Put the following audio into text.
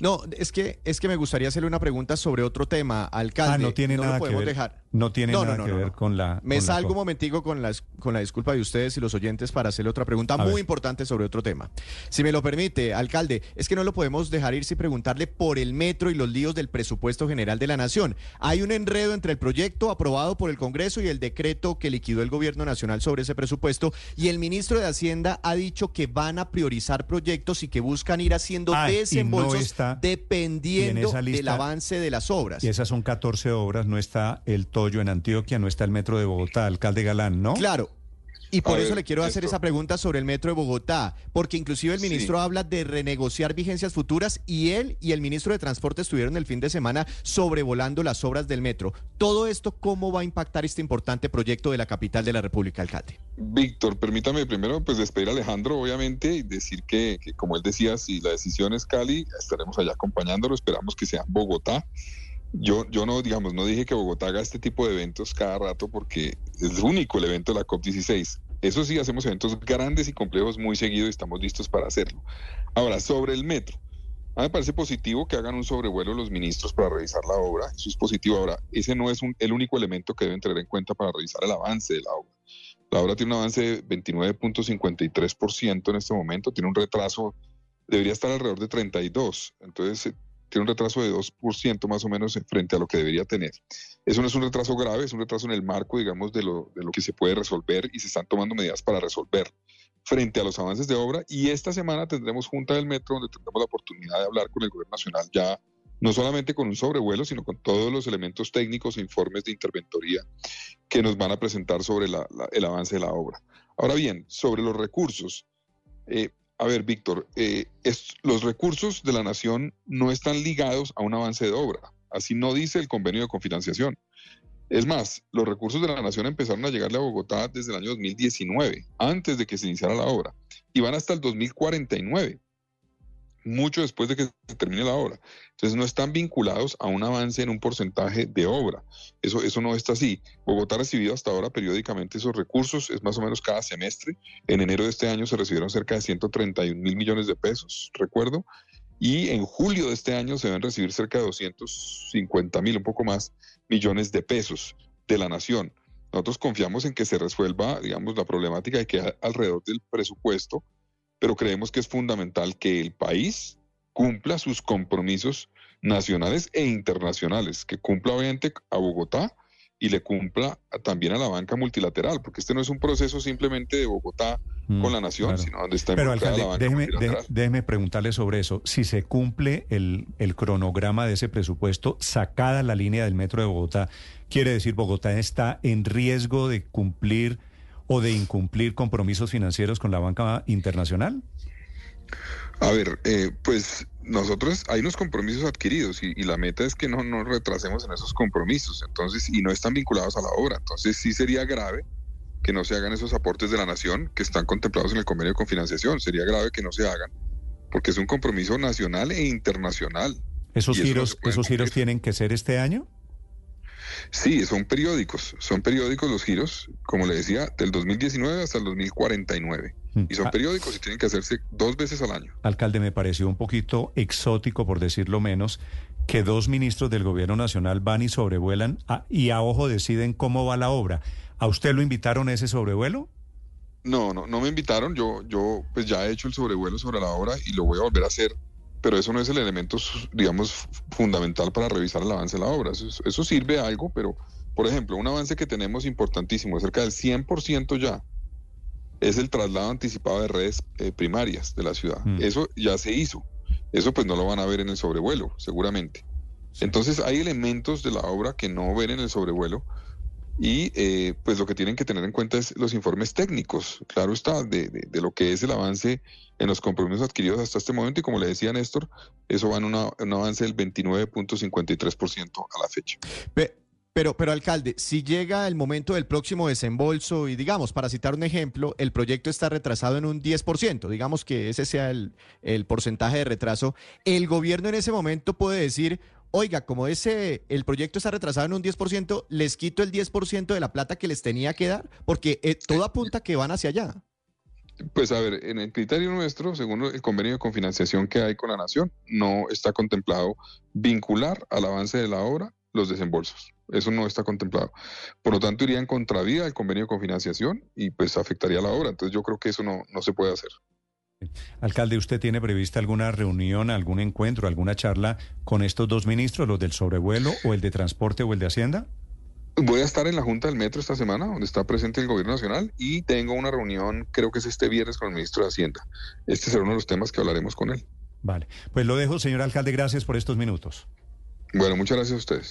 No, es que es que me gustaría hacerle una pregunta sobre otro tema, alcalde. Ah, no tiene nada que podemos ver. dejar. No tiene No, nada no, que ver con la. Me con la salgo un co- momentico con la, con la disculpa de ustedes y los oyentes para hacerle otra pregunta A muy ver. importante sobre otro tema. Si me lo permite, alcalde, es que no lo podemos dejar ir sin preguntarle por el metro y los líos del presupuesto general de la Nación. Hay un enredo entre el proyecto aprobado por el Congreso y el decreto que liquidó el gobierno nacional sobre ese presupuesto y el ministro de Hacienda ha dicho que van a priorizar proyectos y que buscan ir haciendo Ah, y no desembolsos está- dependiendo del avance de las obras. Y esas son 14 obras, no está el Toyo en Antioquia, no está el Metro de Bogotá, alcalde Galán, ¿no? Claro. Y por A eso ver, le quiero hacer esto- esa pregunta sobre el metro de Bogotá, porque inclusive el Sí. ministro habla de renegociar vigencias futuras y él y el ministro de Transporte estuvieron el fin de semana sobrevolando las obras del metro. Todo esto, ¿cómo va a impactar este importante proyecto de la capital de la República, alcalde? Víctor, permítame primero pues despedir a Alejandro, obviamente, y decir que, que, como él decía, si la decisión es Cali, estaremos allá acompañándolo, esperamos que sea Bogotá. Yo, yo no, digamos, no dije que Bogotá haga este tipo de eventos cada rato porque es único el evento de la COP16. Eso sí, hacemos eventos grandes y complejos muy seguido y estamos listos para hacerlo. Ahora, sobre el metro. A mí me parece positivo que hagan un sobrevuelo los ministros para revisar la obra. Eso es positivo. Ahora, ese no es un- el único elemento que deben tener en cuenta para revisar el avance de la obra. La obra tiene un avance de 29.53% en este momento, tiene un retraso, debería estar alrededor de 32, entonces tiene un retraso de 2% más o menos en- frente a lo que debería tener. Eso no es un retraso grave, es un retraso en el marco, digamos, de lo, de lo que se puede resolver y se están tomando medidas para resolver frente a los avances de obra. Y esta semana tendremos Junta del Metro, donde tendremos la oportunidad de hablar con el Gobierno Nacional ya no solamente con un sobrevuelo, sino con todos los elementos técnicos e informes de interventoría que nos van a presentar sobre la- la- el avance de la obra. Ahora bien, sobre los recursos, eh, a ver, Víctor, eh, los recursos de la nación no están ligados a un avance de obra, así no dice el convenio de confinanciación. Es más, los recursos de la nación empezaron a llegarle a Bogotá desde el año 2019, antes de que se iniciara la obra, y van hasta el 2049 mucho después de que termine la obra. Entonces no están vinculados a un avance en un porcentaje de obra. Eso, eso no está así. Bogotá ha recibido hasta ahora periódicamente esos recursos, es más o menos cada semestre. En enero de este año se recibieron cerca de 131 mil millones de pesos, recuerdo. Y en julio de este año se deben recibir cerca de 250 mil, un poco más, millones de pesos de la nación. Nosotros confiamos en que se resuelva, digamos, la problemática que hay alrededor del presupuesto, pero creemos que es fundamental que el país cumpla sus compromisos nacionales e internacionales, que cumpla obviamente a Bogotá y le cumpla también a la banca multilateral, porque este no es un proceso simplemente de Bogotá Mm, con la nación, claro. sino donde está Pero alcalde, la banca déjeme, multilateral. déjeme preguntarle sobre eso. Si se cumple el, el cronograma de ese presupuesto, sacada la línea del metro de Bogotá, quiere decir Bogotá está en riesgo de cumplir o de incumplir compromisos financieros con la banca internacional. A ver, eh, pues nosotros hay unos compromisos adquiridos y, y la meta es que no nos retrasemos en esos compromisos, entonces, y no están vinculados a la obra. Entonces sí sería grave que no se hagan esos aportes de la nación que están contemplados en el convenio de confinanciación. Sería grave que no se hagan, porque es un compromiso nacional e internacional. ¿Esos eso giros, esos giros tienen que ser este año? Sí, son periódicos, son periódicos los giros, como le decía, del 2019 hasta el 2049. Mm. Y son Ah, periódicos y tienen que hacerse dos veces al año. Alcalde, me pareció un poquito exótico, por decirlo menos, que dos ministros del gobierno nacional van y sobrevuelan a- y a ojo deciden cómo va la obra. ¿A usted lo invitaron a ese sobrevuelo? No, no, no me invitaron. Yo, yo, pues ya he hecho el sobrevuelo sobre la obra y lo voy a volver a hacer. Pero eso no es el elemento, digamos, fundamental para revisar el avance de la obra. Eso, es- eso sirve a algo, pero, por ejemplo, un avance que tenemos importantísimo, cerca del 100% ya, es el traslado anticipado de redes eh, primarias de la ciudad. Mm. Eso ya se hizo. Eso pues no lo van a ver en el sobrevuelo, seguramente. Entonces hay elementos de la obra que no ven en el sobrevuelo y eh, pues lo que tienen que tener en cuenta es los informes técnicos, claro está, de, de- lo que es el avance en los compromisos adquiridos hasta este momento y como le decía Néstor, eso va en un avance del 29.53% a la fecha. Pe- Pero, pero alcalde, si llega el momento del próximo desembolso y digamos, para citar un ejemplo, el proyecto está retrasado en un 10%, digamos que ese sea el, el porcentaje de retraso, el gobierno en ese momento puede decir, oiga, como ese, el proyecto está retrasado en un 10%, les quito el 10% de la plata que les tenía que dar, porque eh, todo apunta que van hacia allá. Pues a ver, en el criterio nuestro, según el convenio de confinanciación que hay con la Nación, no está contemplado vincular al avance de la obra los desembolsos. Eso no está contemplado. Por lo tanto, iría en contravía del convenio de confinanciación y pues afectaría la obra. Entonces yo creo que eso no, no se puede hacer. Alcalde, ¿usted tiene prevista alguna reunión, algún encuentro, alguna charla con estos dos ministros, los del sobrevuelo o el de transporte o el de Hacienda? Voy a estar en la Junta del Metro esta semana, donde está presente el Gobierno Nacional, y tengo una reunión, creo que es este viernes, con el ministro de Hacienda. Este será uno de los temas que hablaremos con él. Vale, pues lo dejo, señor alcalde, gracias por estos minutos. Bueno, muchas gracias a ustedes.